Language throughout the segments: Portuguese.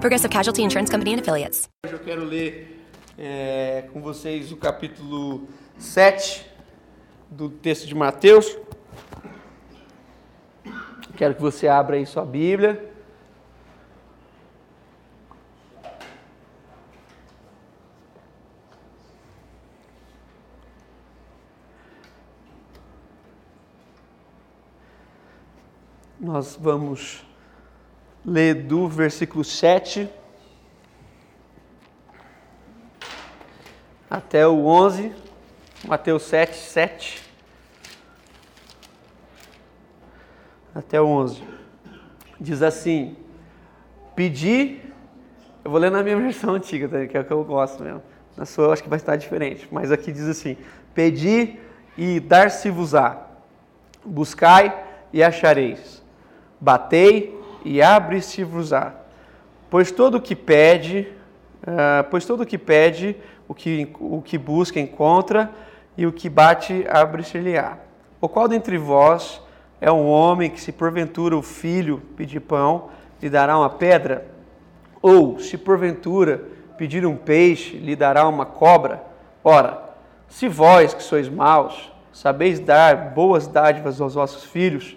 Progressive Casualty Insurance Company and Affiliates. Hoje eu quero ler é, com vocês o capítulo 7 do texto de Mateus. Quero que você abra aí sua Bíblia. Nós vamos ler do versículo 7 até o 11, Mateus 7, 7 até o 11. Diz assim: Pedi, eu vou ler na minha versão antiga, que é o que eu gosto mesmo. Na sua eu acho que vai estar diferente, mas aqui diz assim: Pedi e dar-se-vos-á, buscai e achareis, batei e abre-se-vos-á. Pois todo o que pede, uh, pois todo o que pede, o que, o que busca encontra, e o que bate abre-se-lhe-á. O qual dentre vós é um homem que, se porventura o filho pedir pão, lhe dará uma pedra? Ou, se porventura pedir um peixe, lhe dará uma cobra? Ora, se vós que sois maus, sabeis dar boas dádivas aos vossos filhos,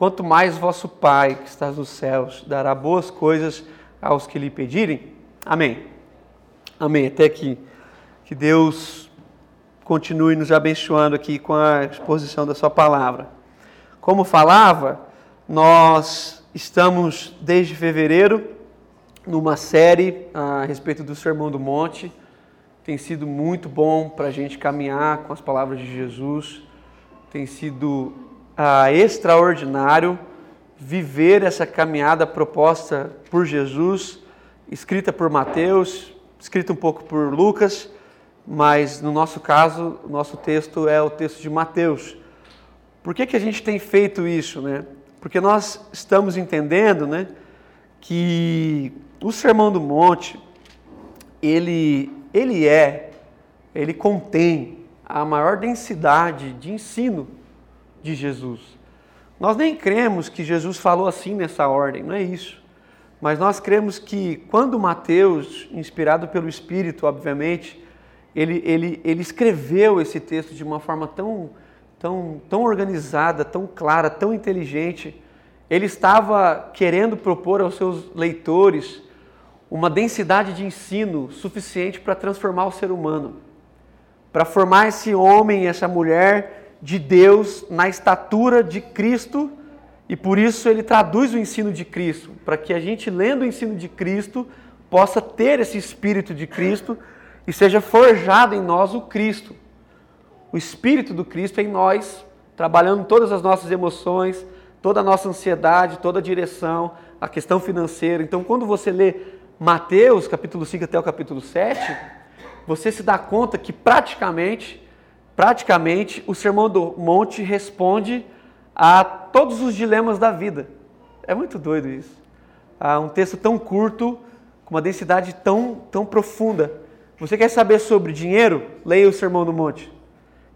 quanto mais vosso Pai que estás nos céus dará boas coisas aos que lhe pedirem. Amém. Amém. Até aqui. Que Deus continue nos abençoando aqui com a exposição da Sua palavra. Como falava, nós estamos desde fevereiro numa série a respeito do Sermão do Monte. Tem sido muito bom para a gente caminhar com as palavras de Jesus. Tem sido ah, extraordinário viver essa caminhada proposta por Jesus, escrita por Mateus, escrita um pouco por Lucas, mas no nosso caso, o nosso texto é o texto de Mateus. Por que, que a gente tem feito isso? Né? Porque nós estamos entendendo né, que o Sermão do Monte, ele, ele é, ele contém a maior densidade de ensino de Jesus. Nós nem cremos que Jesus falou assim nessa ordem, não é isso. Mas nós cremos que quando Mateus, inspirado pelo Espírito, obviamente, ele, ele, ele escreveu esse texto de uma forma tão, tão, tão organizada, tão clara, tão inteligente, ele estava querendo propor aos seus leitores uma densidade de ensino suficiente para transformar o ser humano, para formar esse homem essa mulher de Deus na estatura de Cristo e por isso ele traduz o ensino de Cristo, para que a gente, lendo o ensino de Cristo, possa ter esse espírito de Cristo e seja forjado em nós o Cristo. O espírito do Cristo em nós, trabalhando todas as nossas emoções, toda a nossa ansiedade, toda a direção, a questão financeira. Então, quando você lê Mateus, capítulo 5 até o capítulo 7, você se dá conta que praticamente praticamente o Sermão do Monte responde a todos os dilemas da vida. É muito doido isso. Um texto tão curto, com uma densidade tão, tão profunda. Você quer saber sobre dinheiro? Leia o Sermão do Monte.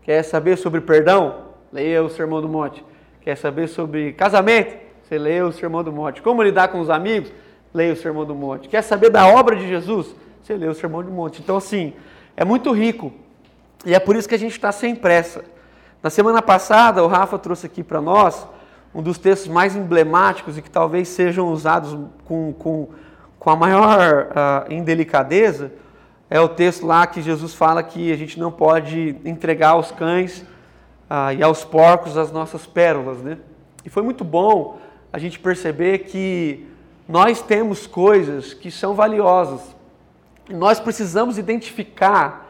Quer saber sobre perdão? Leia o Sermão do Monte. Quer saber sobre casamento? Você leia o Sermão do Monte. Como lidar com os amigos? Leia o Sermão do Monte. Quer saber da obra de Jesus? Você lê o Sermão do Monte. Então, assim, é muito rico e é por isso que a gente está sem pressa. Na semana passada, o Rafa trouxe aqui para nós um dos textos mais emblemáticos e que talvez sejam usados com, com, com a maior uh, indelicadeza. É o texto lá que Jesus fala que a gente não pode entregar aos cães uh, e aos porcos as nossas pérolas. Né? E foi muito bom a gente perceber que nós temos coisas que são valiosas. Nós precisamos identificar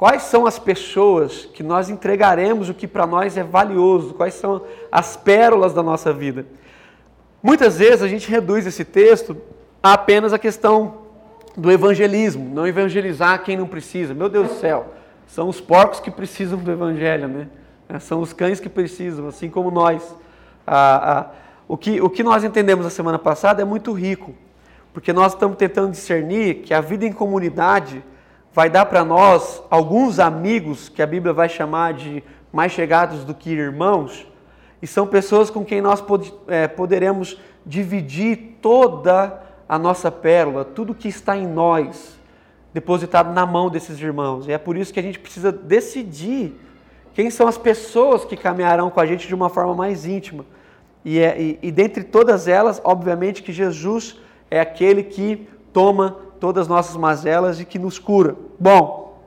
Quais são as pessoas que nós entregaremos o que para nós é valioso? Quais são as pérolas da nossa vida? Muitas vezes a gente reduz esse texto a apenas a questão do evangelismo, não evangelizar quem não precisa. Meu Deus do céu, são os porcos que precisam do evangelho, né? É, são os cães que precisam, assim como nós. Ah, ah, o, que, o que nós entendemos na semana passada é muito rico, porque nós estamos tentando discernir que a vida em comunidade vai dar para nós alguns amigos que a Bíblia vai chamar de mais chegados do que irmãos, e são pessoas com quem nós pod, é, poderemos dividir toda a nossa pérola, tudo que está em nós, depositado na mão desses irmãos. E é por isso que a gente precisa decidir quem são as pessoas que caminharão com a gente de uma forma mais íntima. E, é, e, e dentre todas elas, obviamente que Jesus é aquele que toma todas as nossas mazelas e que nos cura. Bom,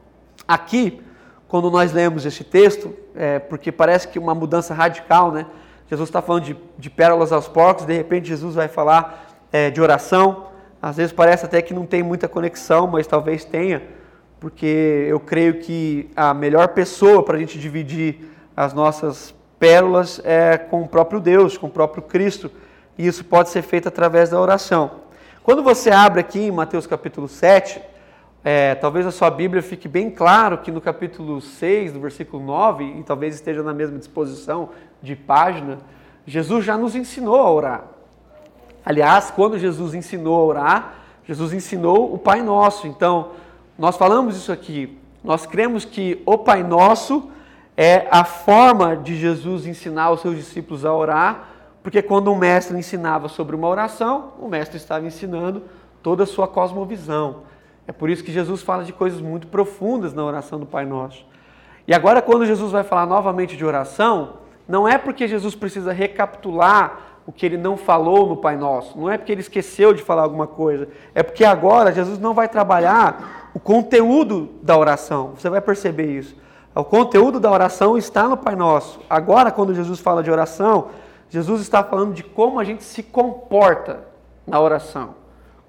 aqui, quando nós lemos esse texto, é, porque parece que uma mudança radical, né? Jesus está falando de, de pérolas aos porcos, de repente Jesus vai falar é, de oração. Às vezes parece até que não tem muita conexão, mas talvez tenha, porque eu creio que a melhor pessoa para a gente dividir as nossas pérolas é com o próprio Deus, com o próprio Cristo, e isso pode ser feito através da oração. Quando você abre aqui em Mateus capítulo 7, é, talvez a sua Bíblia fique bem claro que no capítulo 6, do versículo 9, e talvez esteja na mesma disposição de página, Jesus já nos ensinou a orar. Aliás, quando Jesus ensinou a orar, Jesus ensinou o Pai Nosso. Então, nós falamos isso aqui. Nós cremos que o Pai Nosso é a forma de Jesus ensinar os seus discípulos a orar, porque quando um mestre ensinava sobre uma oração, o mestre estava ensinando toda a sua cosmovisão. É por isso que Jesus fala de coisas muito profundas na oração do Pai Nosso. E agora, quando Jesus vai falar novamente de oração, não é porque Jesus precisa recapitular o que ele não falou no Pai Nosso. Não é porque ele esqueceu de falar alguma coisa. É porque agora Jesus não vai trabalhar o conteúdo da oração. Você vai perceber isso. O conteúdo da oração está no Pai Nosso. Agora, quando Jesus fala de oração, Jesus está falando de como a gente se comporta na oração.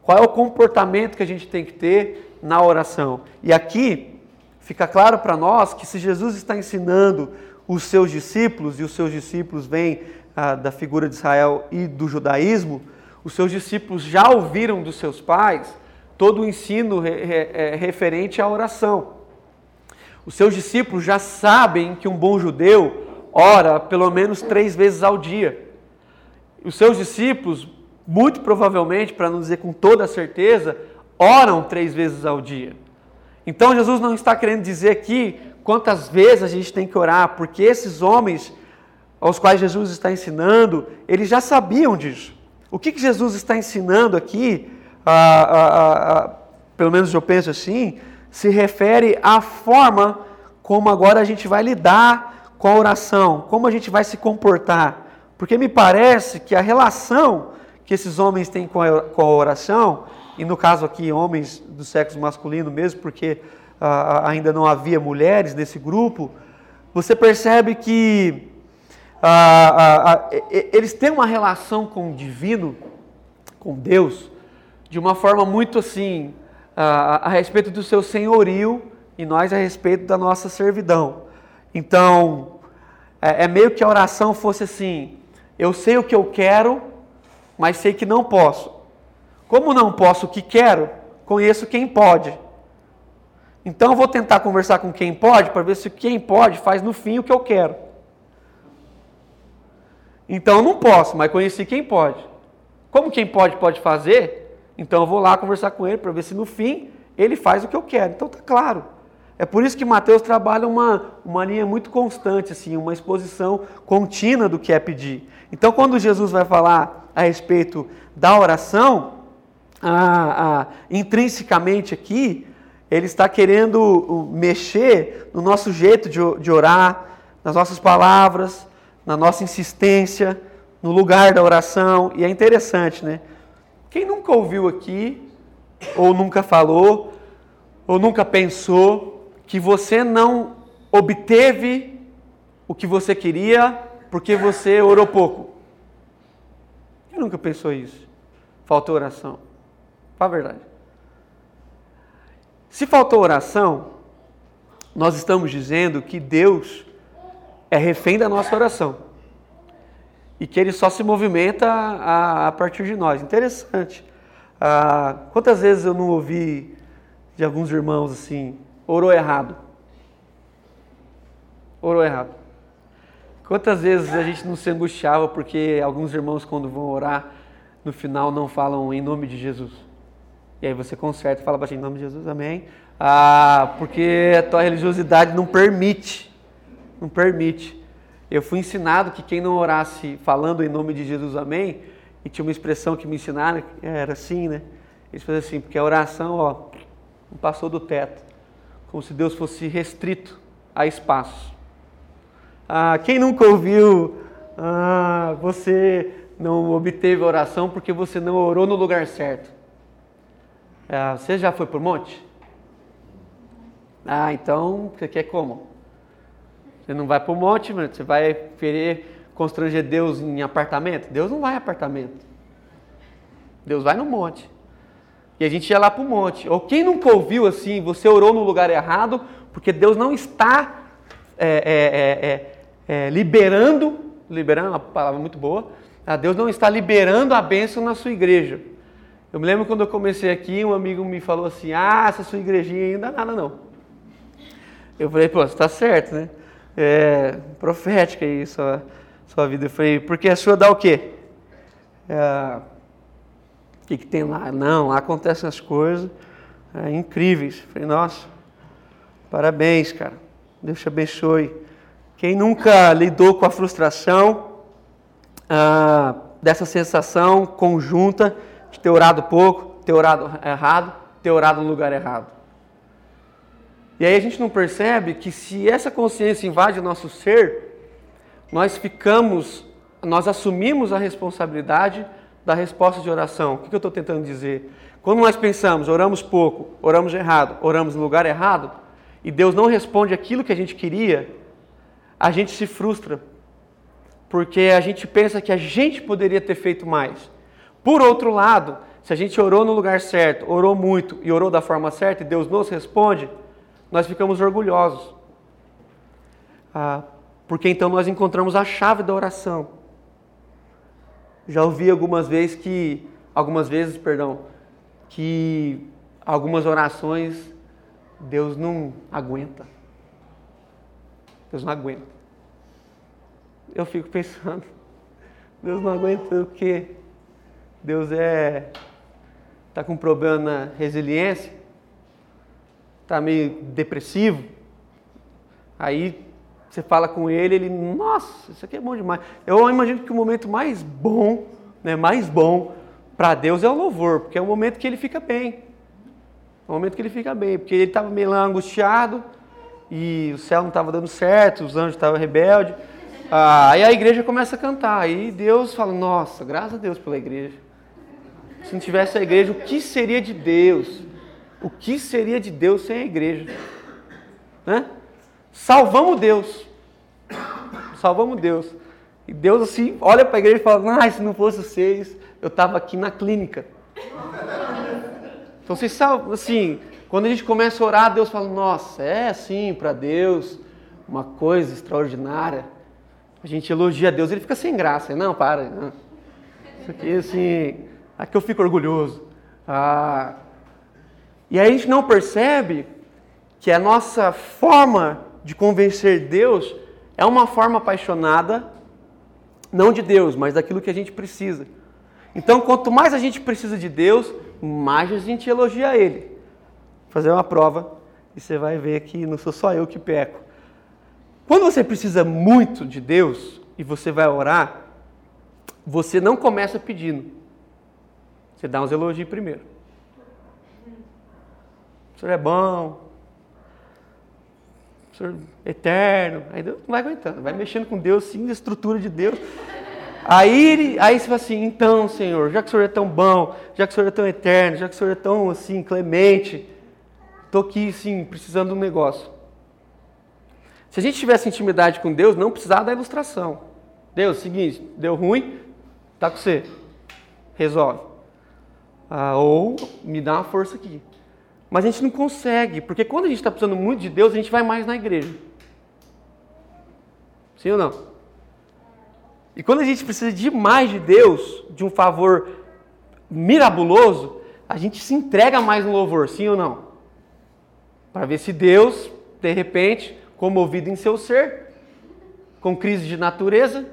Qual é o comportamento que a gente tem que ter na oração. E aqui fica claro para nós que se Jesus está ensinando os seus discípulos, e os seus discípulos vêm ah, da figura de Israel e do judaísmo, os seus discípulos já ouviram dos seus pais todo o ensino re, re, é, referente à oração. Os seus discípulos já sabem que um bom judeu ora pelo menos três vezes ao dia. Os seus discípulos, muito provavelmente, para não dizer com toda certeza, oram três vezes ao dia. Então Jesus não está querendo dizer aqui quantas vezes a gente tem que orar, porque esses homens aos quais Jesus está ensinando, eles já sabiam disso. O que, que Jesus está ensinando aqui, pelo menos eu penso assim, se refere à forma como agora a gente vai lidar com a oração, como a gente vai se comportar. Porque me parece que a relação que esses homens têm com a, com a oração, e no caso aqui homens do sexo masculino mesmo, porque ainda não havia mulheres nesse grupo, você percebe que ah, ah, ah, eles têm uma relação com o divino, com Deus, de uma forma muito assim, a respeito do seu senhorio e nós a respeito da nossa servidão. Então, é, é meio que a oração fosse assim: eu sei o que eu quero, mas sei que não posso. Como não posso o que quero, conheço quem pode. Então eu vou tentar conversar com quem pode para ver se quem pode faz no fim o que eu quero. Então eu não posso, mas conheci quem pode. Como quem pode pode fazer, então eu vou lá conversar com ele para ver se no fim ele faz o que eu quero. Então tá claro. É por isso que Mateus trabalha uma, uma linha muito constante, assim, uma exposição contínua do que é pedir. Então, quando Jesus vai falar a respeito da oração, a, a, intrinsecamente aqui, ele está querendo uh, mexer no nosso jeito de, de orar, nas nossas palavras, na nossa insistência, no lugar da oração. E é interessante, né? Quem nunca ouviu aqui, ou nunca falou, ou nunca pensou que você não obteve o que você queria porque você orou pouco? Quem nunca pensou isso? Faltou oração. Fala a verdade. Se faltou oração, nós estamos dizendo que Deus é refém da nossa oração. E que ele só se movimenta a, a partir de nós. Interessante. Ah, quantas vezes eu não ouvi de alguns irmãos assim, orou errado? Orou errado. Quantas vezes a gente não se angustiava porque alguns irmãos, quando vão orar, no final não falam em nome de Jesus? E aí você conserta e fala gente, em nome de Jesus, amém. Ah, porque a tua religiosidade não permite. Não permite. Eu fui ensinado que quem não orasse falando em nome de Jesus, amém, e tinha uma expressão que me ensinaram, era assim, né? Eles faziam assim, porque a oração, ó, não passou do teto. Como se Deus fosse restrito a espaço. Ah, quem nunca ouviu, ah, você não obteve a oração porque você não orou no lugar certo? Ah, você já foi por monte? Ah, então você quer como? Você não vai para o monte, você vai querer constranger Deus em apartamento? Deus não vai em apartamento. Deus vai no monte. E a gente ia lá para o monte. Ou quem nunca ouviu assim, você orou no lugar errado, porque Deus não está é, é, é, liberando, liberando, uma palavra muito boa, ah, Deus não está liberando a bênção na sua igreja. Eu me lembro quando eu comecei aqui, um amigo me falou assim: Ah, essa sua igrejinha ainda nada não. Eu falei, pô, você está certo, né? É, profética aí sua, sua vida. Eu falei, porque a sua dá o quê? É, o que, que tem lá? Não, lá acontecem as coisas é, incríveis. Falei, nossa, parabéns, cara. Deus te abençoe. Quem nunca lidou com a frustração ah, dessa sensação conjunta de ter orado pouco, ter orado errado, ter orado no lugar errado? E aí a gente não percebe que se essa consciência invade o nosso ser, nós ficamos, nós assumimos a responsabilidade da resposta de oração. O que eu estou tentando dizer? Quando nós pensamos, oramos pouco, oramos errado, oramos no lugar errado, e Deus não responde aquilo que a gente queria, a gente se frustra. Porque a gente pensa que a gente poderia ter feito mais. Por outro lado, se a gente orou no lugar certo, orou muito e orou da forma certa e Deus nos responde, nós ficamos orgulhosos. Ah, porque então nós encontramos a chave da oração. Já ouvi algumas vezes que, algumas vezes, perdão, que algumas orações Deus não aguenta. Deus não aguenta. Eu fico pensando, Deus não aguenta o quê? Deus é está com problema na resiliência? está meio depressivo, aí você fala com ele, ele, nossa, isso aqui é bom demais. Eu imagino que o momento mais bom, né, mais bom para Deus é o louvor, porque é o momento que ele fica bem. É o momento que ele fica bem, porque ele estava meio angustiado e o céu não estava dando certo, os anjos estavam rebeldes. Ah, aí a igreja começa a cantar, aí Deus fala, nossa, graças a Deus pela igreja. Se não tivesse a igreja, o que seria de Deus? o que seria de Deus sem a igreja? Né? Salvamos Deus. Salvamos Deus. E Deus assim olha para a igreja e fala: ah, se não fosse vocês, eu estava aqui na clínica. Então vocês sabem, assim, quando a gente começa a orar, Deus fala: nossa, é assim para Deus, uma coisa extraordinária. A gente elogia Deus, ele fica sem graça. Não, para. Não. Isso aqui, assim, aqui eu fico orgulhoso. Ah, e aí a gente não percebe que a nossa forma de convencer Deus é uma forma apaixonada, não de Deus, mas daquilo que a gente precisa. Então, quanto mais a gente precisa de Deus, mais a gente elogia Ele. Vou fazer uma prova e você vai ver que não sou só eu que peco. Quando você precisa muito de Deus e você vai orar, você não começa pedindo. Você dá uns elogios primeiro. O Senhor é bom. Senhor é eterno. Aí Deus não vai aguentando, vai mexendo com Deus, sim, a estrutura de Deus. Aí, aí você fala assim, então, Senhor, já que o Senhor é tão bom, já que o Senhor é tão eterno, já que o Senhor é tão assim, clemente, estou aqui, sim, precisando de um negócio. Se a gente tivesse intimidade com Deus, não precisava da ilustração. Deus, seguinte, deu ruim, tá com você. Resolve. Ah, ou me dá uma força aqui. Mas a gente não consegue, porque quando a gente está precisando muito de Deus, a gente vai mais na igreja. Sim ou não? E quando a gente precisa de mais de Deus, de um favor mirabuloso, a gente se entrega mais no louvor, sim ou não? Para ver se Deus, de repente, comovido em seu ser, com crise de natureza,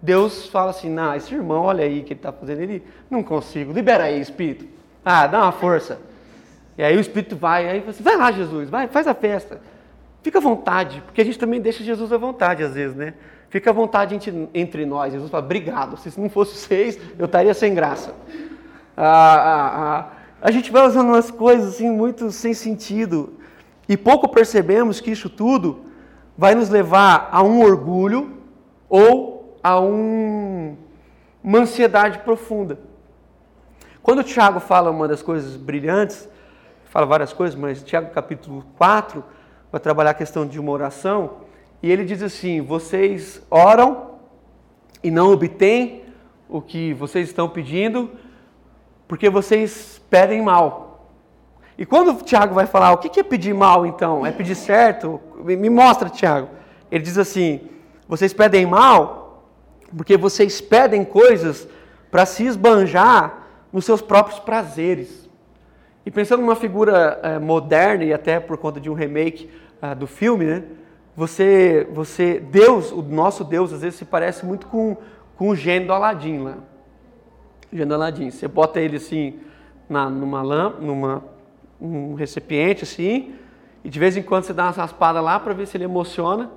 Deus fala assim: Não, esse irmão, olha aí o que ele está fazendo, ele não consigo, libera aí, Espírito. Ah, dá uma força. E aí o Espírito vai, aí você, vai lá, Jesus, vai, faz a festa. Fica à vontade, porque a gente também deixa Jesus à vontade às vezes, né? Fica à vontade entre, entre nós. Jesus fala, obrigado. Se não fosse vocês, eu estaria sem graça. Ah, ah, ah. A gente vai usando umas coisas assim muito sem sentido. E pouco percebemos que isso tudo vai nos levar a um orgulho ou a um, uma ansiedade profunda. Quando o Tiago fala uma das coisas brilhantes, fala várias coisas, mas Tiago capítulo 4 vai trabalhar a questão de uma oração, e ele diz assim: vocês oram e não obtêm o que vocês estão pedindo, porque vocês pedem mal. E quando o Tiago vai falar, o que é pedir mal então? É pedir certo? Me mostra, Tiago. Ele diz assim: vocês pedem mal porque vocês pedem coisas para se esbanjar nos seus próprios prazeres. E pensando numa figura é, moderna e até por conta de um remake uh, do filme, né? Você, você, Deus, o nosso Deus, às vezes se parece muito com, com o gênio do Aladim lá. O gênio do Aladim. Você bota ele assim na, numa lâmpada, numa um recipiente assim, e de vez em quando você dá uma raspada lá para ver se ele emociona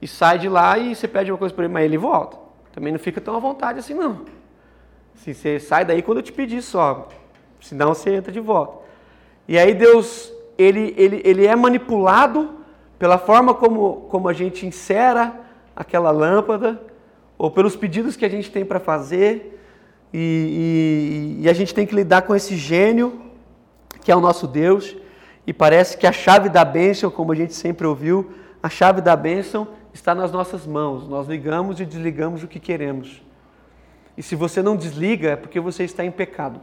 e sai de lá e você pede uma coisa para ele, mas ele volta. Também não fica tão à vontade assim não. Se você sai daí quando eu te pedir só, senão você entra de volta. E aí Deus, ele, ele, ele é manipulado pela forma como, como a gente insera aquela lâmpada, ou pelos pedidos que a gente tem para fazer, e, e, e a gente tem que lidar com esse gênio que é o nosso Deus, e parece que a chave da bênção, como a gente sempre ouviu, a chave da bênção está nas nossas mãos. Nós ligamos e desligamos o que queremos. E se você não desliga, é porque você está em pecado.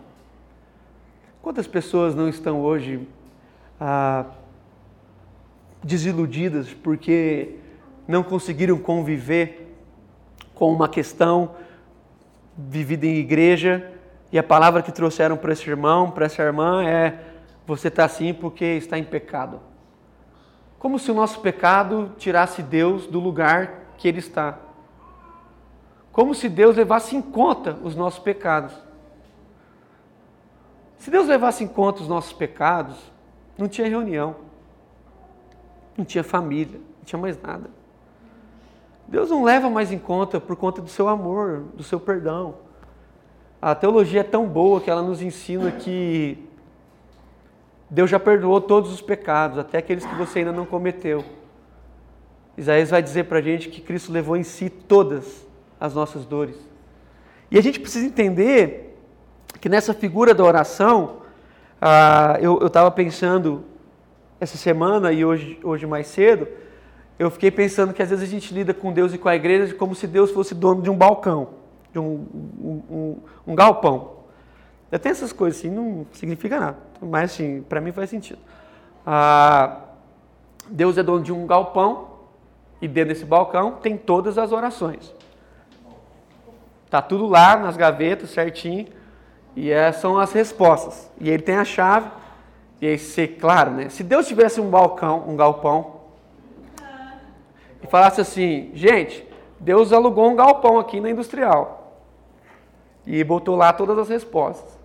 Quantas pessoas não estão hoje ah, desiludidas porque não conseguiram conviver com uma questão vivida em igreja e a palavra que trouxeram para esse irmão, para essa irmã é você está assim porque está em pecado. Como se o nosso pecado tirasse Deus do lugar que Ele está. Como se Deus levasse em conta os nossos pecados. Se Deus levasse em conta os nossos pecados, não tinha reunião, não tinha família, não tinha mais nada. Deus não leva mais em conta por conta do seu amor, do seu perdão. A teologia é tão boa que ela nos ensina que Deus já perdoou todos os pecados, até aqueles que você ainda não cometeu. Isaías vai dizer para a gente que Cristo levou em si todas as nossas dores. E a gente precisa entender que nessa figura da oração, ah, eu estava pensando essa semana e hoje, hoje mais cedo, eu fiquei pensando que às vezes a gente lida com Deus e com a igreja como se Deus fosse dono de um balcão, de um, um, um, um galpão. Tenho essas coisas assim, não significa nada. Mas assim, para mim faz sentido. Ah, Deus é dono de um galpão e dentro desse balcão tem todas as orações. Tá tudo lá nas gavetas certinho e essas são as respostas. E ele tem a chave. E aí, se, claro, né? Se Deus tivesse um balcão, um galpão, e falasse assim, gente, Deus alugou um galpão aqui na industrial e botou lá todas as respostas.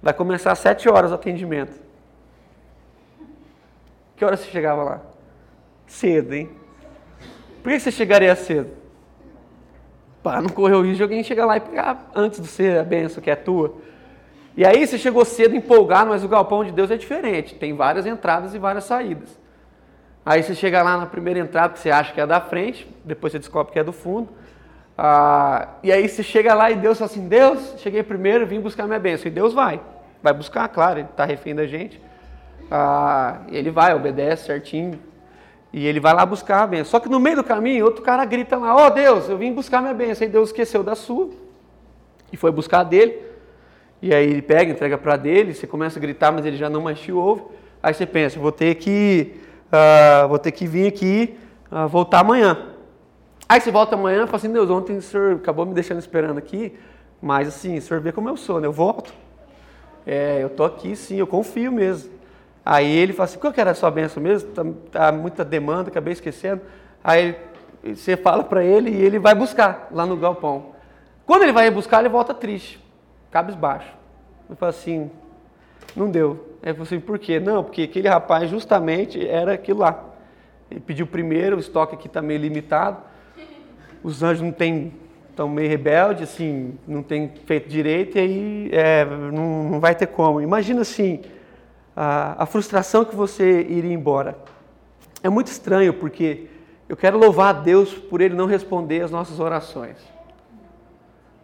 Vai começar às 7 horas o atendimento. Que hora você chegava lá? Cedo, hein? Por que você chegaria cedo? Para não correr o risco de alguém chegar lá e pegar antes de ser a benção que é tua. E aí você chegou cedo empolgado, mas o galpão de Deus é diferente. Tem várias entradas e várias saídas. Aí você chega lá na primeira entrada que você acha que é da frente, depois você descobre que é do fundo. Ah, e aí você chega lá e Deus fala assim, Deus, cheguei primeiro, vim buscar minha bênção. E Deus vai. Vai buscar, claro, ele está refém da gente. Ah, ele vai, obedece certinho. E ele vai lá buscar a bênção. Só que no meio do caminho, outro cara grita lá, ó oh, Deus, eu vim buscar minha bênção. Aí Deus esqueceu da sua e foi buscar dele. E aí ele pega, entrega para dele, você começa a gritar, mas ele já não mais te ouve. Aí você pensa, vou ter que, uh, vou ter que vir aqui, uh, voltar amanhã. Aí você volta amanhã e fala assim, Deus, ontem o senhor acabou me deixando esperando aqui, mas assim, o senhor vê como eu sou, né? Eu volto. É, eu tô aqui sim, eu confio mesmo. Aí ele fala assim, qual que era a sua benção mesmo? Tá, tá muita demanda, acabei esquecendo. Aí você fala para ele e ele vai buscar lá no galpão. Quando ele vai buscar, ele volta triste, cabisbaixo. Ele fala assim, não deu. Aí falou assim, por quê? Não, porque aquele rapaz justamente era aquilo lá. Ele pediu primeiro, o estoque aqui está meio limitado. Os anjos não têm, estão meio rebeldes, assim, não tem feito direito e aí é, não, não vai ter como. Imagina assim, a, a frustração que você iria embora. É muito estranho porque eu quero louvar a Deus por Ele não responder as nossas orações.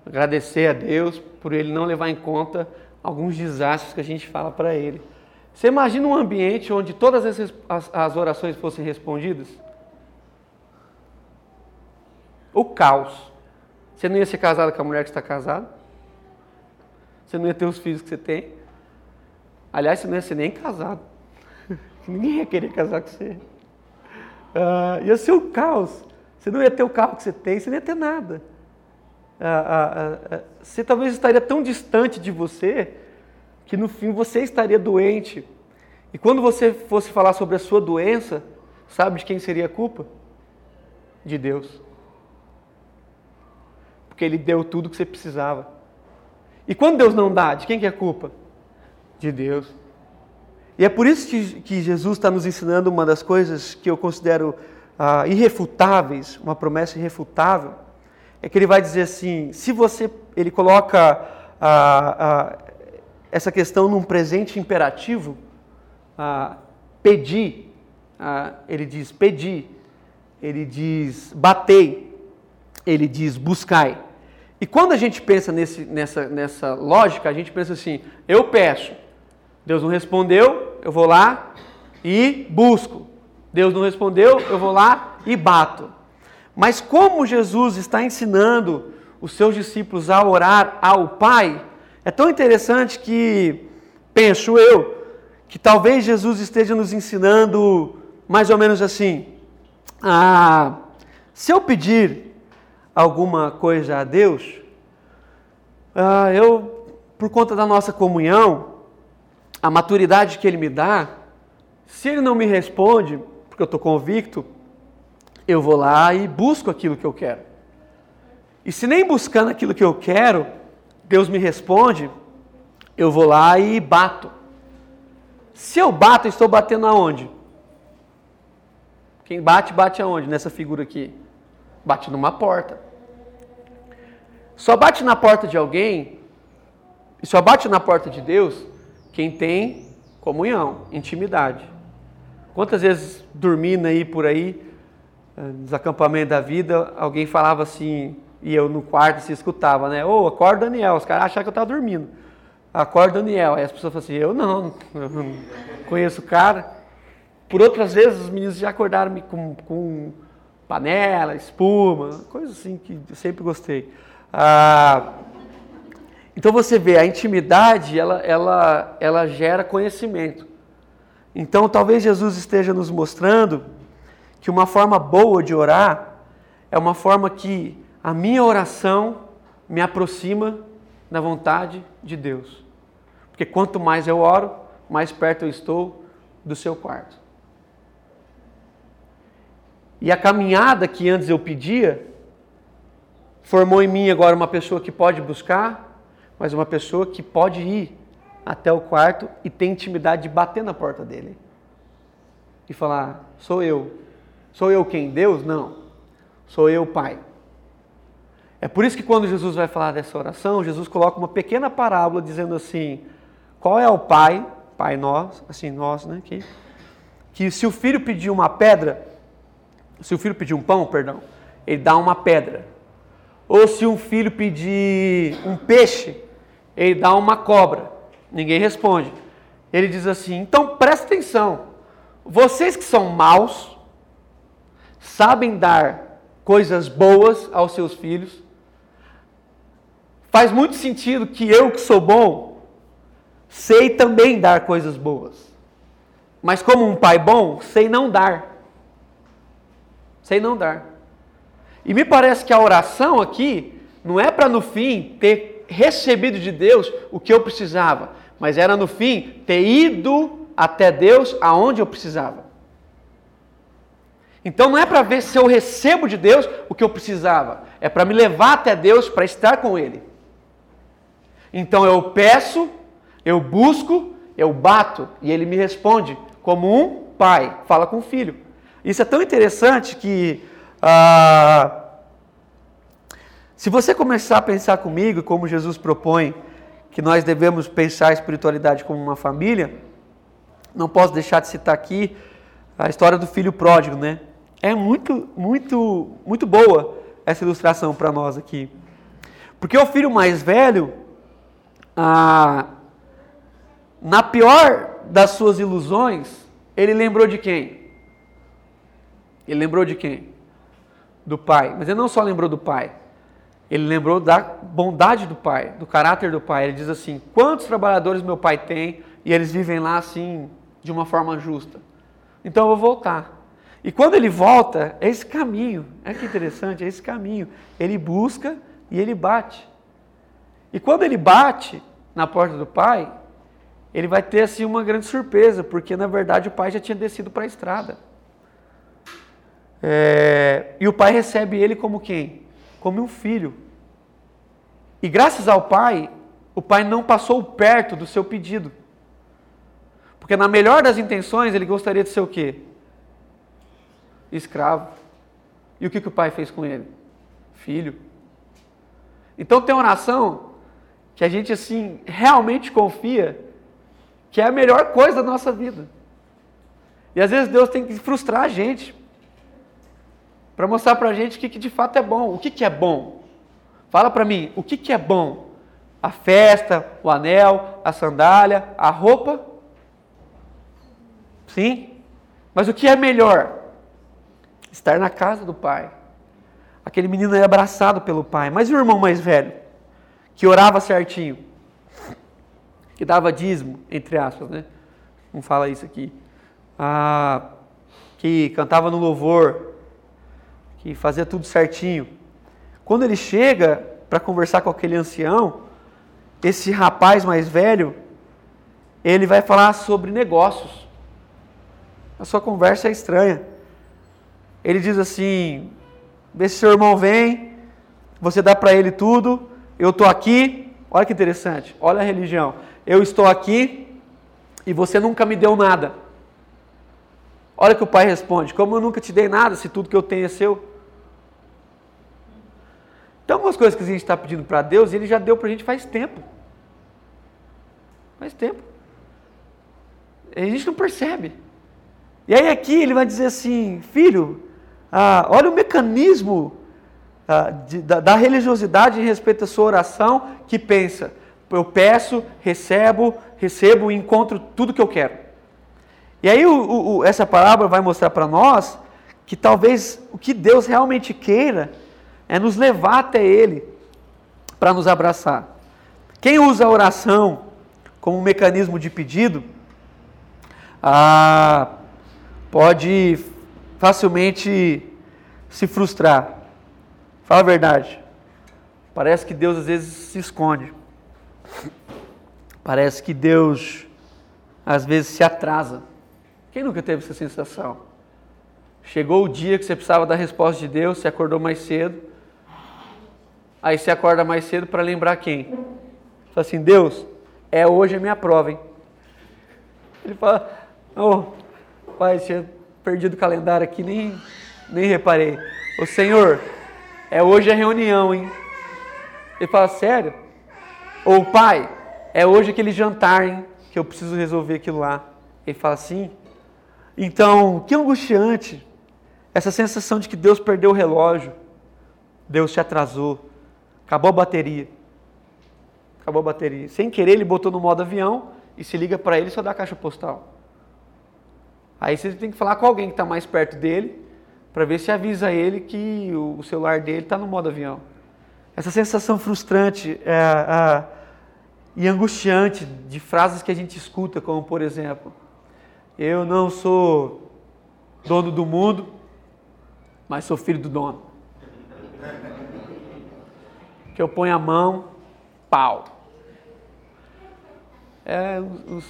Agradecer a Deus por Ele não levar em conta alguns desastres que a gente fala para Ele. Você imagina um ambiente onde todas as, as, as orações fossem respondidas? O caos. Você não ia ser casado com a mulher que está casada? Você não ia ter os filhos que você tem? Aliás, você não ia ser nem casado. Ninguém ia querer casar com você. Uh, ia ser o um caos. Você não ia ter o carro que você tem, você não ia ter nada. Uh, uh, você talvez estaria tão distante de você que no fim você estaria doente. E quando você fosse falar sobre a sua doença, sabe de quem seria a culpa? De Deus. Porque Ele deu tudo que você precisava. E quando Deus não dá, de quem que é a culpa? De Deus. E é por isso que, Jesus está nos ensinando uma das coisas que eu considero ah, irrefutáveis, uma promessa irrefutável, é que ele vai dizer assim: se você, ele coloca ah, ah, essa questão num presente imperativo, ah, pedir, ah, ele diz pedir, ele diz batei, ele diz buscai. E quando a gente pensa nesse, nessa, nessa lógica, a gente pensa assim: eu peço, Deus não respondeu, eu vou lá e busco. Deus não respondeu, eu vou lá e bato. Mas como Jesus está ensinando os seus discípulos a orar ao Pai, é tão interessante que, penso eu, que talvez Jesus esteja nos ensinando mais ou menos assim: ah, se eu pedir alguma coisa a Deus, ah, eu, por conta da nossa comunhão, a maturidade que ele me dá, se ele não me responde, porque eu estou convicto, eu vou lá e busco aquilo que eu quero. E se nem buscando aquilo que eu quero, Deus me responde, eu vou lá e bato. Se eu bato, estou batendo aonde? Quem bate, bate aonde? Nessa figura aqui. Bate numa porta. Só bate na porta de alguém, e só bate na porta de Deus, quem tem comunhão, intimidade. Quantas vezes dormindo aí por aí, eh, nos acampamentos da vida, alguém falava assim, e eu no quarto se escutava, né? Ô, oh, acorda Daniel, os caras achavam que eu estava dormindo. Acorda Daniel. Aí as pessoas falam assim, eu não, eu não conheço o cara. Por outras vezes os meninos já acordaram com, com panela, espuma, coisa assim que eu sempre gostei. Ah, então você vê, a intimidade, ela, ela, ela gera conhecimento. Então talvez Jesus esteja nos mostrando que uma forma boa de orar é uma forma que a minha oração me aproxima da vontade de Deus. Porque quanto mais eu oro, mais perto eu estou do seu quarto. E a caminhada que antes eu pedia, formou em mim agora uma pessoa que pode buscar, mas uma pessoa que pode ir até o quarto e ter intimidade de bater na porta dele. E falar: sou eu. Sou eu quem? Deus? Não. Sou eu, Pai. É por isso que quando Jesus vai falar dessa oração, Jesus coloca uma pequena parábola dizendo assim: qual é o Pai, Pai nós, assim nós, né? Que, que se o filho pedir uma pedra, se o filho pedir um pão, perdão, ele dá uma pedra. Ou se um filho pedir um peixe, ele dá uma cobra. Ninguém responde. Ele diz assim: então presta atenção. Vocês que são maus, sabem dar coisas boas aos seus filhos. Faz muito sentido que eu, que sou bom, sei também dar coisas boas. Mas como um pai bom, sei não dar. Sei não dar. E me parece que a oração aqui não é para no fim ter recebido de Deus o que eu precisava, mas era no fim ter ido até Deus aonde eu precisava. Então não é para ver se eu recebo de Deus o que eu precisava, é para me levar até Deus para estar com Ele. Então eu peço, eu busco, eu bato e Ele me responde como um pai fala com o filho. Isso é tão interessante que ah, se você começar a pensar comigo, como Jesus propõe que nós devemos pensar a espiritualidade como uma família, não posso deixar de citar aqui a história do filho pródigo, né? É muito, muito, muito boa essa ilustração para nós aqui. Porque o filho mais velho, ah, na pior das suas ilusões, ele lembrou de quem? Ele lembrou de quem? Do pai. Mas ele não só lembrou do pai, ele lembrou da bondade do pai, do caráter do pai. Ele diz assim: quantos trabalhadores meu pai tem e eles vivem lá assim, de uma forma justa? Então eu vou voltar. E quando ele volta, é esse caminho, é que interessante, é esse caminho. Ele busca e ele bate. E quando ele bate na porta do pai, ele vai ter assim uma grande surpresa, porque na verdade o pai já tinha descido para a estrada. É, e o pai recebe ele como quem? Como um filho. E graças ao pai, o pai não passou perto do seu pedido. Porque na melhor das intenções, ele gostaria de ser o quê? escravo. E o que, que o pai fez com ele? Filho. Então tem oração que a gente assim realmente confia que é a melhor coisa da nossa vida. E às vezes Deus tem que frustrar a gente para mostrar para a gente o que, que, de fato é bom. O que, que é bom? Fala para mim, o que, que é bom? A festa, o anel, a sandália, a roupa? Sim. Mas o que é melhor? estar na casa do pai. Aquele menino é abraçado pelo pai. Mas o irmão mais velho, que orava certinho, que dava dízimo, entre aspas, né? Não fala isso aqui. Ah, que cantava no louvor, que fazia tudo certinho. Quando ele chega para conversar com aquele ancião, esse rapaz mais velho, ele vai falar sobre negócios. A sua conversa é estranha ele diz assim: vê se seu irmão vem, você dá para ele tudo, eu estou aqui. Olha que interessante, olha a religião. Eu estou aqui e você nunca me deu nada. Olha que o pai responde: Como eu nunca te dei nada, se tudo que eu tenho é seu? Então, algumas coisas que a gente está pedindo para Deus, ele já deu para a gente faz tempo. Faz tempo. A gente não percebe. E aí aqui ele vai dizer assim: Filho, ah, olha o mecanismo ah, de, da, da, religiosidade em respeito à sua oração, que pensa: eu peço, recebo, recebo e encontro tudo que eu quero. E aí o, o, essa parábola vai mostrar para nós que talvez o que Deus realmente queira é nos levar até Ele para nos abraçar. Quem usa a oração como um mecanismo de pedido, ah, pode facilmente se frustrar. Fala a verdade. Parece que Deus às vezes se esconde. Parece que Deus às vezes se atrasa. Quem nunca teve essa sensação? Chegou o dia que você precisava da resposta de Deus, você acordou mais cedo. Aí você acorda mais cedo para lembrar quem? Fala assim: Deus, é hoje a minha prova, hein? Ele fala: Oh, pai, tinha perdido o calendário aqui, nem, nem reparei. O Senhor, é hoje a reunião, hein? Ele fala, sério? Ou pai, é hoje aquele jantar, hein? Que eu preciso resolver aquilo lá. Ele fala assim. Então, que angustiante essa sensação de que Deus perdeu o relógio, Deus te atrasou, acabou a bateria. Acabou a bateria. Sem querer, ele botou no modo avião e se liga para ele só dá a caixa postal. Aí você tem que falar com alguém que está mais perto dele para ver se avisa ele que o celular dele está no modo avião. Essa sensação frustrante é, é, e angustiante de frases que a gente escuta, como por exemplo, eu não sou dono do mundo, mas sou filho do dono. Que eu ponho a mão, pau. é,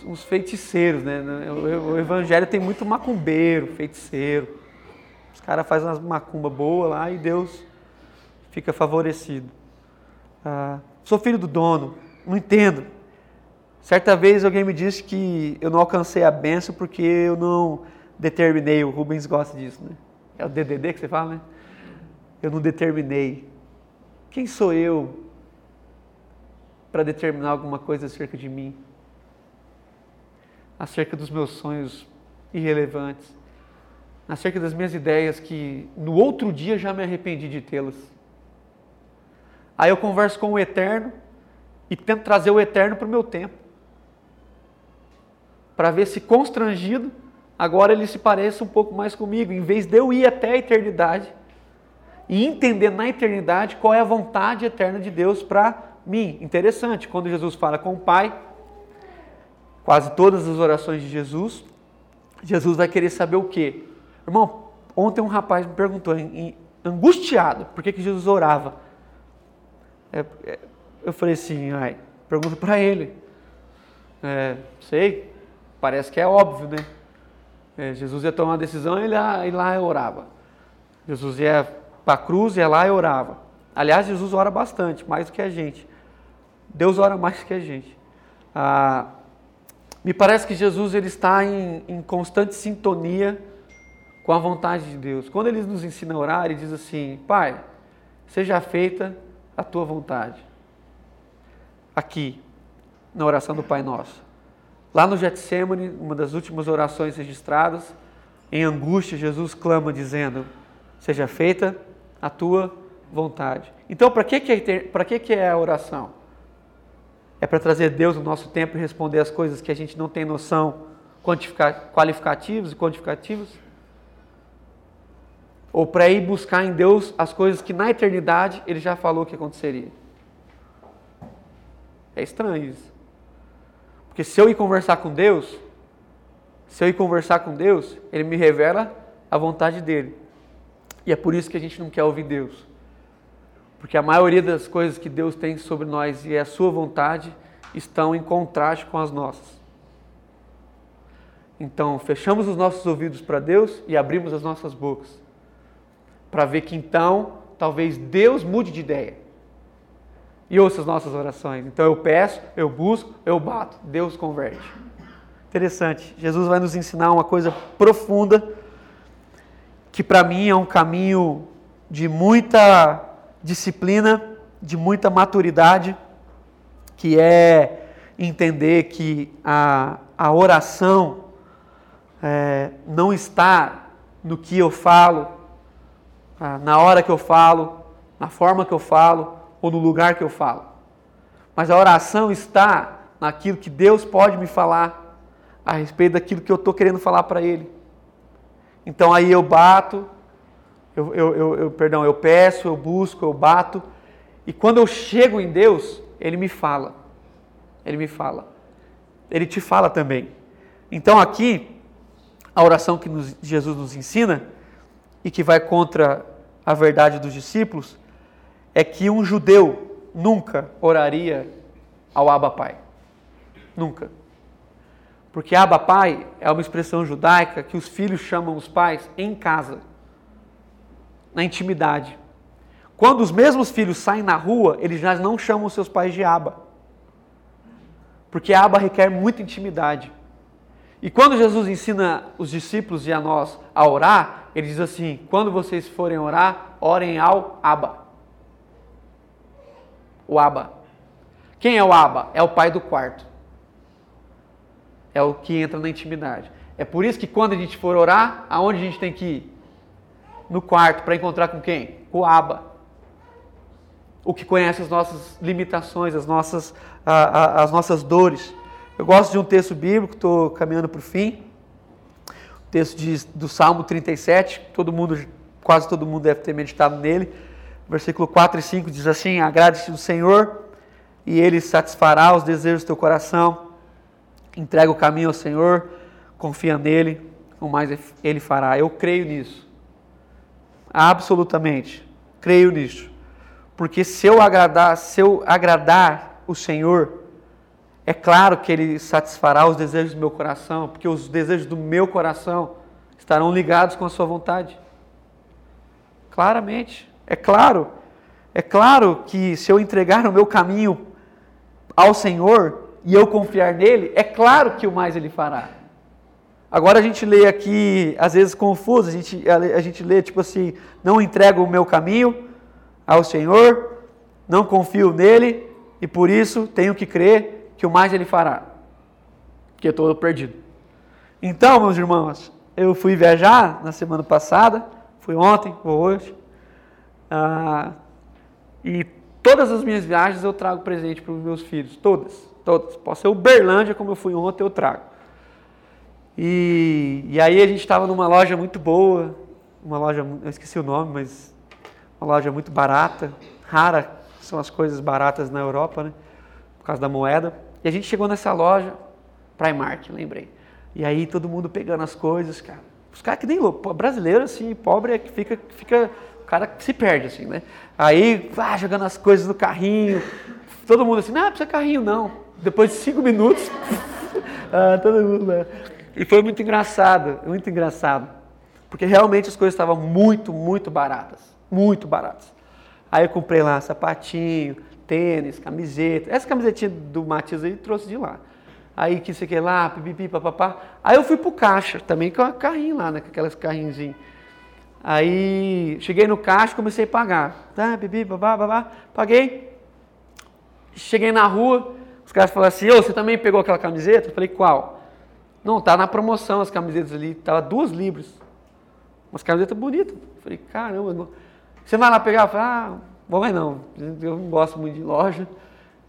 uns feiticeiros, né? O, o, evangelho tem muito macumbeiro, feiticeiro. Os caras fazem umas macumba boa lá e Deus fica favorecido. Ah, sou filho do dono, não entendo. Certa vez alguém me disse que eu não alcancei a benção porque eu não determinei. O Rubens gosta disso, né? É o DDD que você fala, né? Eu não determinei. Quem sou eu para determinar alguma coisa acerca de mim? Acerca dos meus sonhos irrelevantes? Acerca das minhas ideias que no outro dia já me arrependi de tê-las? Aí eu converso com o Eterno e tento trazer o Eterno para o meu tempo. Para ver se constrangido, agora ele se parece um pouco mais comigo, em vez de eu ir até a eternidade e entender na eternidade qual é a vontade eterna de Deus para mim. Interessante, quando Jesus fala com o Pai, quase todas as orações de Jesus, Jesus vai querer saber o quê? Irmão, ontem um rapaz me perguntou, angustiado, por que, que Jesus orava? É, é, eu falei assim, ai, pergunta para ele. É, sei, parece que é óbvio, né? É, Jesus ia tomar uma decisão e lá, e lá orava. Jesus ia para a cruz, ia lá e orava. Aliás, Jesus ora bastante, mais do que a gente. Deus ora mais do que a gente. Ah, me parece que Jesus ele está em, em constante sintonia com a vontade de Deus. Quando ele nos ensina a orar, ele diz assim: Pai, seja feita a tua vontade. Aqui, na oração do Pai Nosso. Lá no Getsemane, uma das últimas orações registradas, em angústia, Jesus clama dizendo: Seja feita a tua vontade. Então, para que, é, que, que é a oração? É para trazer Deus no nosso tempo e responder as coisas que a gente não tem noção qualificativos e quantificativos? ou para ir buscar em Deus as coisas que na eternidade ele já falou que aconteceria. É estranho isso. Porque se eu ir conversar com Deus, se eu ir conversar com Deus, ele me revela a vontade dele. E é por isso que a gente não quer ouvir Deus. Porque a maioria das coisas que Deus tem sobre nós e é a sua vontade estão em contraste com as nossas. Então, fechamos os nossos ouvidos para Deus e abrimos as nossas bocas para ver que então talvez Deus mude de ideia e ouça as nossas orações. Então eu peço, eu busco, eu bato, Deus converte. Interessante. Jesus vai nos ensinar uma coisa profunda que para mim é um caminho de muita disciplina, de muita maturidade, que é entender que a, a oração é, não está no que eu falo, na hora que eu falo, na forma que eu falo ou no lugar que eu falo. Mas a oração está naquilo que Deus pode me falar a respeito daquilo que eu estou querendo falar para Ele. Então aí eu bato, eu, eu, eu, eu, perdão, eu peço, eu busco, eu bato, e quando eu chego em Deus, Ele me fala. Ele me fala. Ele te fala também. Então aqui, a oração que nos, Jesus nos ensina e que vai contra a verdade dos discípulos é que um judeu nunca oraria ao Abba Pai. Nunca. Porque Abba Pai é uma expressão judaica que os filhos chamam os pais em casa, na intimidade. Quando os mesmos filhos saem na rua, eles já não chamam seus pais de Abba. Porque Abba requer muita intimidade. E quando Jesus ensina os discípulos e a nós a orar, ele diz assim: quando vocês forem orar, orem ao Abba. O Abba. Quem é o Abba? É o pai do quarto. É o que entra na intimidade. É por isso que quando a gente for orar, aonde a gente tem que ir? No quarto, para encontrar com quem? Com o Abba. O que conhece as nossas limitações, as nossas, a, a, as nossas dores. Eu gosto de um texto bíblico, estou caminhando para o fim. O texto de, do Salmo 37, todo mundo, quase todo mundo deve ter meditado nele. Versículo 4 e 5 diz assim: Agrade-te do Senhor, e Ele satisfará os desejos do teu coração. Entrega o caminho ao Senhor, confia nele, o mais Ele fará. Eu creio nisso. Absolutamente. Creio nisso. Porque se eu agradar, se eu agradar o Senhor, É claro que Ele satisfará os desejos do meu coração, porque os desejos do meu coração estarão ligados com a Sua vontade. Claramente, é claro. É claro que se eu entregar o meu caminho ao Senhor e eu confiar nele, é claro que o mais Ele fará. Agora a gente lê aqui, às vezes confuso, a gente, a gente lê tipo assim: não entrego o meu caminho ao Senhor, não confio nele e por isso tenho que crer que o mais ele fará, que eu estou perdido. Então, meus irmãos, eu fui viajar na semana passada, fui ontem, vou hoje, ah, e todas as minhas viagens eu trago presente para os meus filhos, todas, todas. Pode ser Uberlândia, como eu fui ontem, eu trago. E, e aí a gente estava numa loja muito boa, uma loja, eu esqueci o nome, mas uma loja muito barata, rara, são as coisas baratas na Europa, né? Por causa da moeda. E a gente chegou nessa loja, Primark, lembrei. E aí todo mundo pegando as coisas, cara. Os caras que nem louco, brasileiro assim, pobre é que fica, fica, o cara se perde assim, né? Aí, ah, jogando as coisas no carrinho, todo mundo assim, não, precisa carrinho não. Depois de cinco minutos, ah, todo mundo, né? E foi muito engraçado, muito engraçado. Porque realmente as coisas estavam muito, muito baratas. Muito baratas. Aí eu comprei lá sapatinho, tênis, camiseta. Essa camisetinha do Matias aí trouxe de lá. Aí que sei que lá, pipipi, papapá. Aí eu fui pro caixa, também com a carrinho lá, né? Com aquelas carrinhozinhos. Aí cheguei no caixa comecei a pagar. Tá, pipi, babá, babá. Paguei. Cheguei na rua, os caras falaram assim, ô, você também pegou aquela camiseta? Eu falei, qual? Não, tá na promoção as camisetas ali, tava duas libras. Umas camisetas bonitas. Falei, caramba, você vai lá pegar? Eu falei, ah, vou mais não. Eu não gosto muito de loja,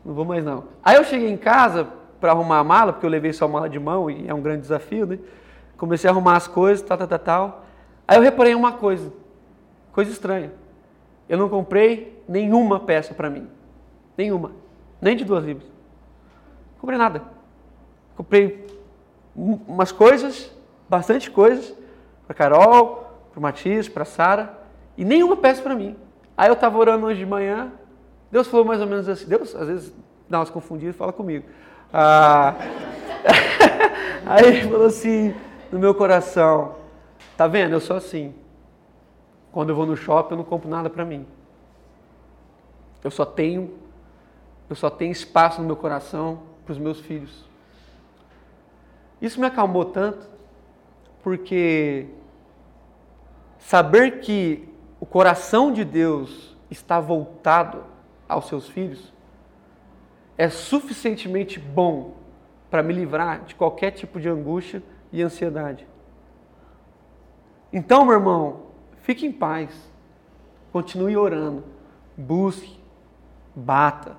não vou mais não. Aí eu cheguei em casa para arrumar a mala, porque eu levei só a mala de mão e é um grande desafio, né? Comecei a arrumar as coisas, tal, tal, tal, tal. Aí eu reparei uma coisa, coisa estranha. Eu não comprei nenhuma peça para mim. Nenhuma. Nem de duas libras. Comprei nada. Comprei umas coisas, bastante coisas, para Carol, para Matias, para Sara, e nenhuma peça para mim. Aí eu estava orando hoje de manhã, Deus falou mais ou menos assim, Deus às vezes dá umas confundidas e fala comigo. Ah, aí ele falou assim no meu coração, tá vendo? Eu sou assim. Quando eu vou no shopping eu não compro nada para mim. Eu só tenho eu só tenho espaço no meu coração para os meus filhos. Isso me acalmou tanto, porque saber que o coração de Deus está voltado aos seus filhos é suficientemente bom para me livrar de qualquer tipo de angústia e ansiedade. Então, meu irmão, fique em paz, continue orando, busque, bata,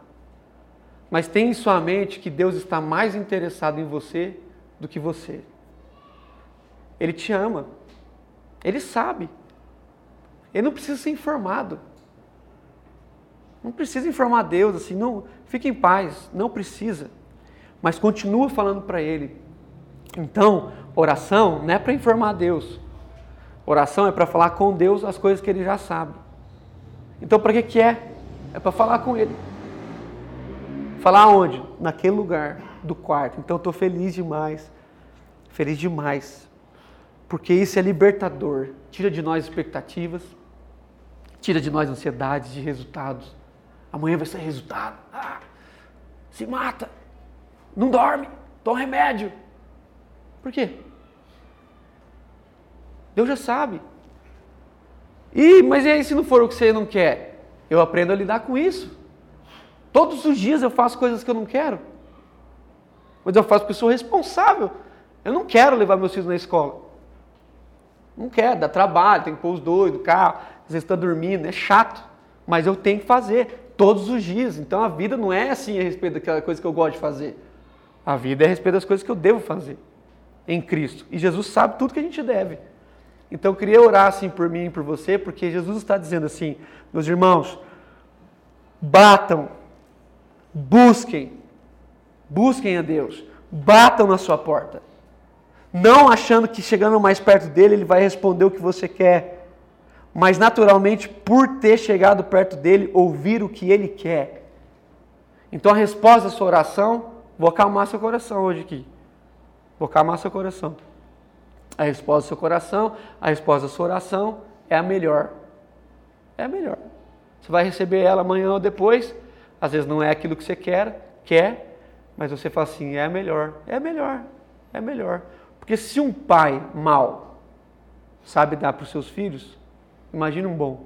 mas tenha em sua mente que Deus está mais interessado em você do que você. Ele te ama. Ele sabe. Ele não precisa ser informado. Não precisa informar Deus assim, não, fique em paz, não precisa. Mas continua falando para ele. Então, oração não é para informar Deus. Oração é para falar com Deus as coisas que ele já sabe. Então, para que que é? É para falar com ele. Falar onde? Naquele lugar do quarto. Então, estou feliz demais. Feliz demais. Porque isso é libertador. Tira de nós expectativas. Tira de nós ansiedades de resultados. Amanhã vai ser resultado. Ah, se mata. Não dorme. Toma remédio. Por quê? Deus já sabe. E, mas e aí se não for o que você não quer? Eu aprendo a lidar com isso. Todos os dias eu faço coisas que eu não quero. Mas eu faço porque eu sou responsável. Eu não quero levar meus filhos na escola. Não quero, dá trabalho, tem que pôr os dois no carro, às vezes está dormindo, é chato. Mas eu tenho que fazer todos os dias. Então a vida não é assim a respeito daquela coisa que eu gosto de fazer. A vida é a respeito das coisas que eu devo fazer em Cristo. E Jesus sabe tudo que a gente deve. Então eu queria orar assim por mim e por você, porque Jesus está dizendo assim, meus irmãos, batam, busquem, busquem a Deus, batam na sua porta. Não achando que chegando mais perto dele ele vai responder o que você quer, mas naturalmente por ter chegado perto dele, ouvir o que ele quer. Então a resposta da sua oração Vou acalmar seu coração hoje aqui. Vou acalmar seu coração. A resposta do seu coração, a resposta da sua oração é a melhor. É a melhor. Você vai receber ela amanhã ou depois. Às vezes não é aquilo que você quer, quer, mas você fala assim, é melhor. É melhor. É melhor. Porque se um pai mau sabe dar para os seus filhos, imagine um bom.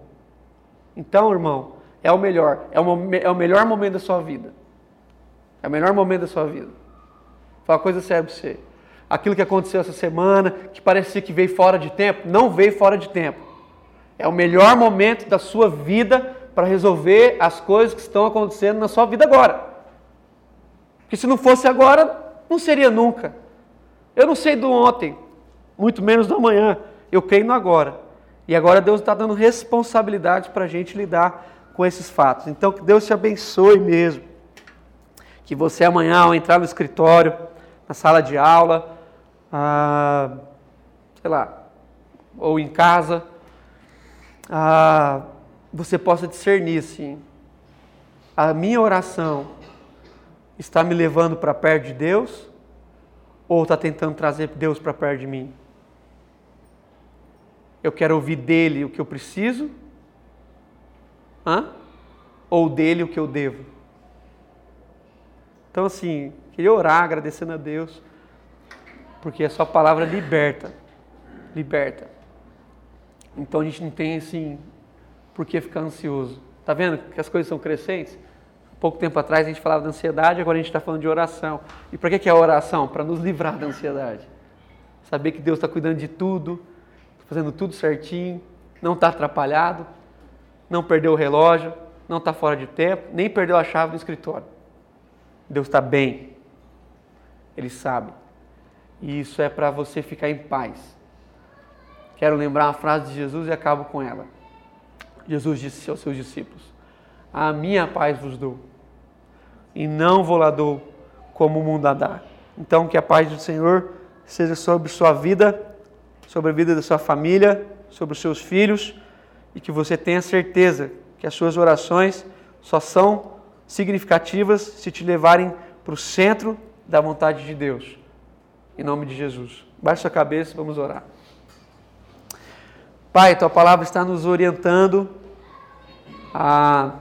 Então, irmão, é o melhor. É o, é o melhor momento da sua vida. É o melhor momento da sua vida. Fala uma coisa séria para você. Aquilo que aconteceu essa semana, que parecia que veio fora de tempo, não veio fora de tempo. É o melhor momento da sua vida para resolver as coisas que estão acontecendo na sua vida agora. Porque se não fosse agora, não seria nunca. Eu não sei do ontem, muito menos do amanhã. Eu creio no agora. E agora Deus está dando responsabilidade para a gente lidar com esses fatos. Então, que Deus te abençoe mesmo. Que você amanhã, ao entrar no escritório, na sala de aula, ah, sei lá, ou em casa, ah, você possa discernir sim. A minha oração está me levando para perto de Deus ou está tentando trazer Deus para perto de mim? Eu quero ouvir dele o que eu preciso? Hã? Ou dele o que eu devo? Então, assim, queria orar agradecendo a Deus, porque a sua palavra liberta. Liberta. Então a gente não tem, assim, por que ficar ansioso. Tá vendo que as coisas são crescentes? Pouco tempo atrás a gente falava de ansiedade, agora a gente está falando de oração. E para que é a oração? Para nos livrar da ansiedade. Saber que Deus está cuidando de tudo, fazendo tudo certinho, não está atrapalhado, não perdeu o relógio, não está fora de tempo, nem perdeu a chave do escritório. Deus está bem. Ele sabe. E isso é para você ficar em paz. Quero lembrar a frase de Jesus e acabo com ela. Jesus disse aos seus discípulos: A minha paz vos dou, e não vou lá dou como o mundo a dá. Então, que a paz do Senhor seja sobre sua vida sobre a vida da sua família, sobre os seus filhos e que você tenha certeza que as suas orações só são significativas se te levarem para o centro da vontade de Deus. Em nome de Jesus. Baixe sua cabeça, vamos orar. Pai, tua palavra está nos orientando a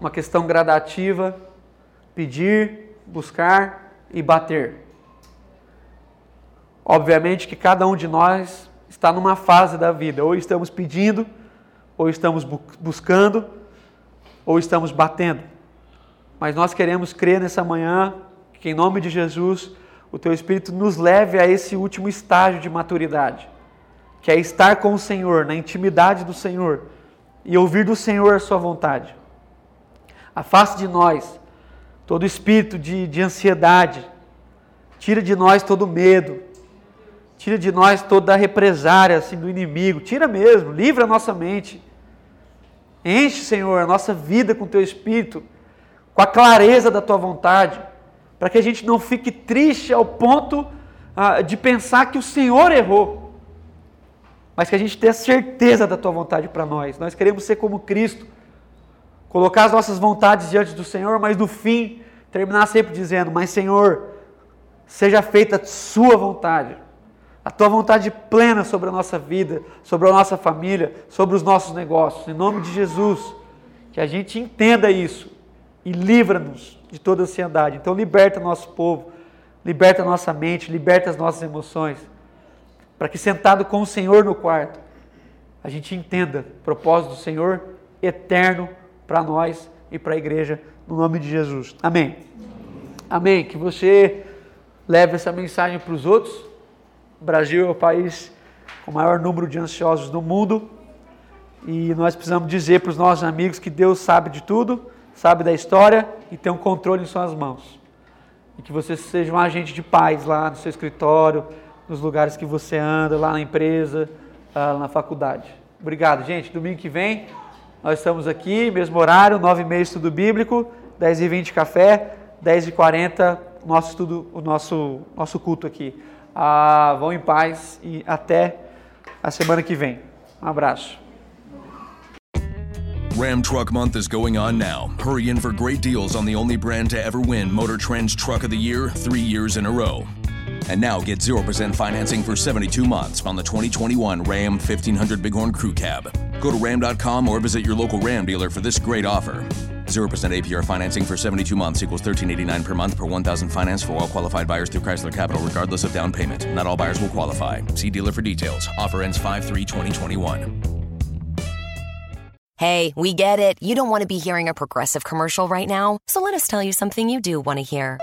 uma questão gradativa: pedir, buscar e bater. Obviamente que cada um de nós está numa fase da vida, ou estamos pedindo, ou estamos buscando, ou estamos batendo. Mas nós queremos crer nessa manhã que, em nome de Jesus, o Teu Espírito nos leve a esse último estágio de maturidade, que é estar com o Senhor, na intimidade do Senhor e ouvir do Senhor a Sua vontade. Afaste de nós todo espírito de, de ansiedade, tira de nós todo medo, Tira de nós toda a represária assim, do inimigo. Tira mesmo, livra a nossa mente. Enche, Senhor, a nossa vida com teu espírito, com a clareza da tua vontade, para que a gente não fique triste ao ponto ah, de pensar que o Senhor errou, mas que a gente tenha certeza da tua vontade para nós. Nós queremos ser como Cristo, colocar as nossas vontades diante do Senhor, mas no fim terminar sempre dizendo: Mas Senhor, seja feita a Sua vontade a tua vontade plena sobre a nossa vida, sobre a nossa família, sobre os nossos negócios. Em nome de Jesus, que a gente entenda isso e livra-nos de toda ansiedade. Então, liberta nosso povo, liberta nossa mente, liberta as nossas emoções, para que sentado com o Senhor no quarto, a gente entenda o propósito do Senhor eterno para nós e para a igreja, no nome de Jesus. Amém. Amém. Que você leve essa mensagem para os outros o Brasil é o país com o maior número de ansiosos do mundo e nós precisamos dizer para os nossos amigos que Deus sabe de tudo, sabe da história e tem um controle em suas mãos. E que você seja um agente de paz lá no seu escritório, nos lugares que você anda, lá na empresa, lá na faculdade. Obrigado, gente. Domingo que vem nós estamos aqui, mesmo horário, 9 e meia estudo bíblico, 10 e 20 café, 10 e 40 nosso estudo, o nosso, nosso culto aqui. Ah, vão em paz e até a semana que vem. Um abraço. Ram Truck Month is going on now. Hurry in for great deals on the only brand to ever win Motor Trend's Truck of the Year three years in a row. And now get 0% financing for 72 months on the 2021 Ram 1500 Bighorn Crew Cab. Go to ram.com or visit your local Ram dealer for this great offer. 0% APR financing for 72 months equals 1389 per month per 1000 finance for all qualified buyers through Chrysler Capital regardless of down payment. Not all buyers will qualify. See dealer for details. Offer ends 5-3-2021. Hey, we get it. You don't want to be hearing a progressive commercial right now, so let us tell you something you do want to hear.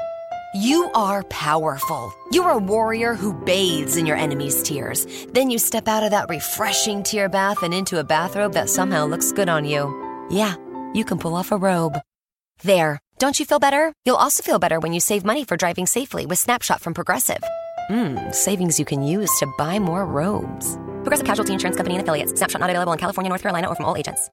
You are powerful. You're a warrior who bathes in your enemy's tears. Then you step out of that refreshing tear bath and into a bathrobe that somehow looks good on you. Yeah, you can pull off a robe. There. Don't you feel better? You'll also feel better when you save money for driving safely with Snapshot from Progressive. Mmm, savings you can use to buy more robes. Progressive Casualty Insurance Company and affiliates. Snapshot not available in California, North Carolina, or from all agents.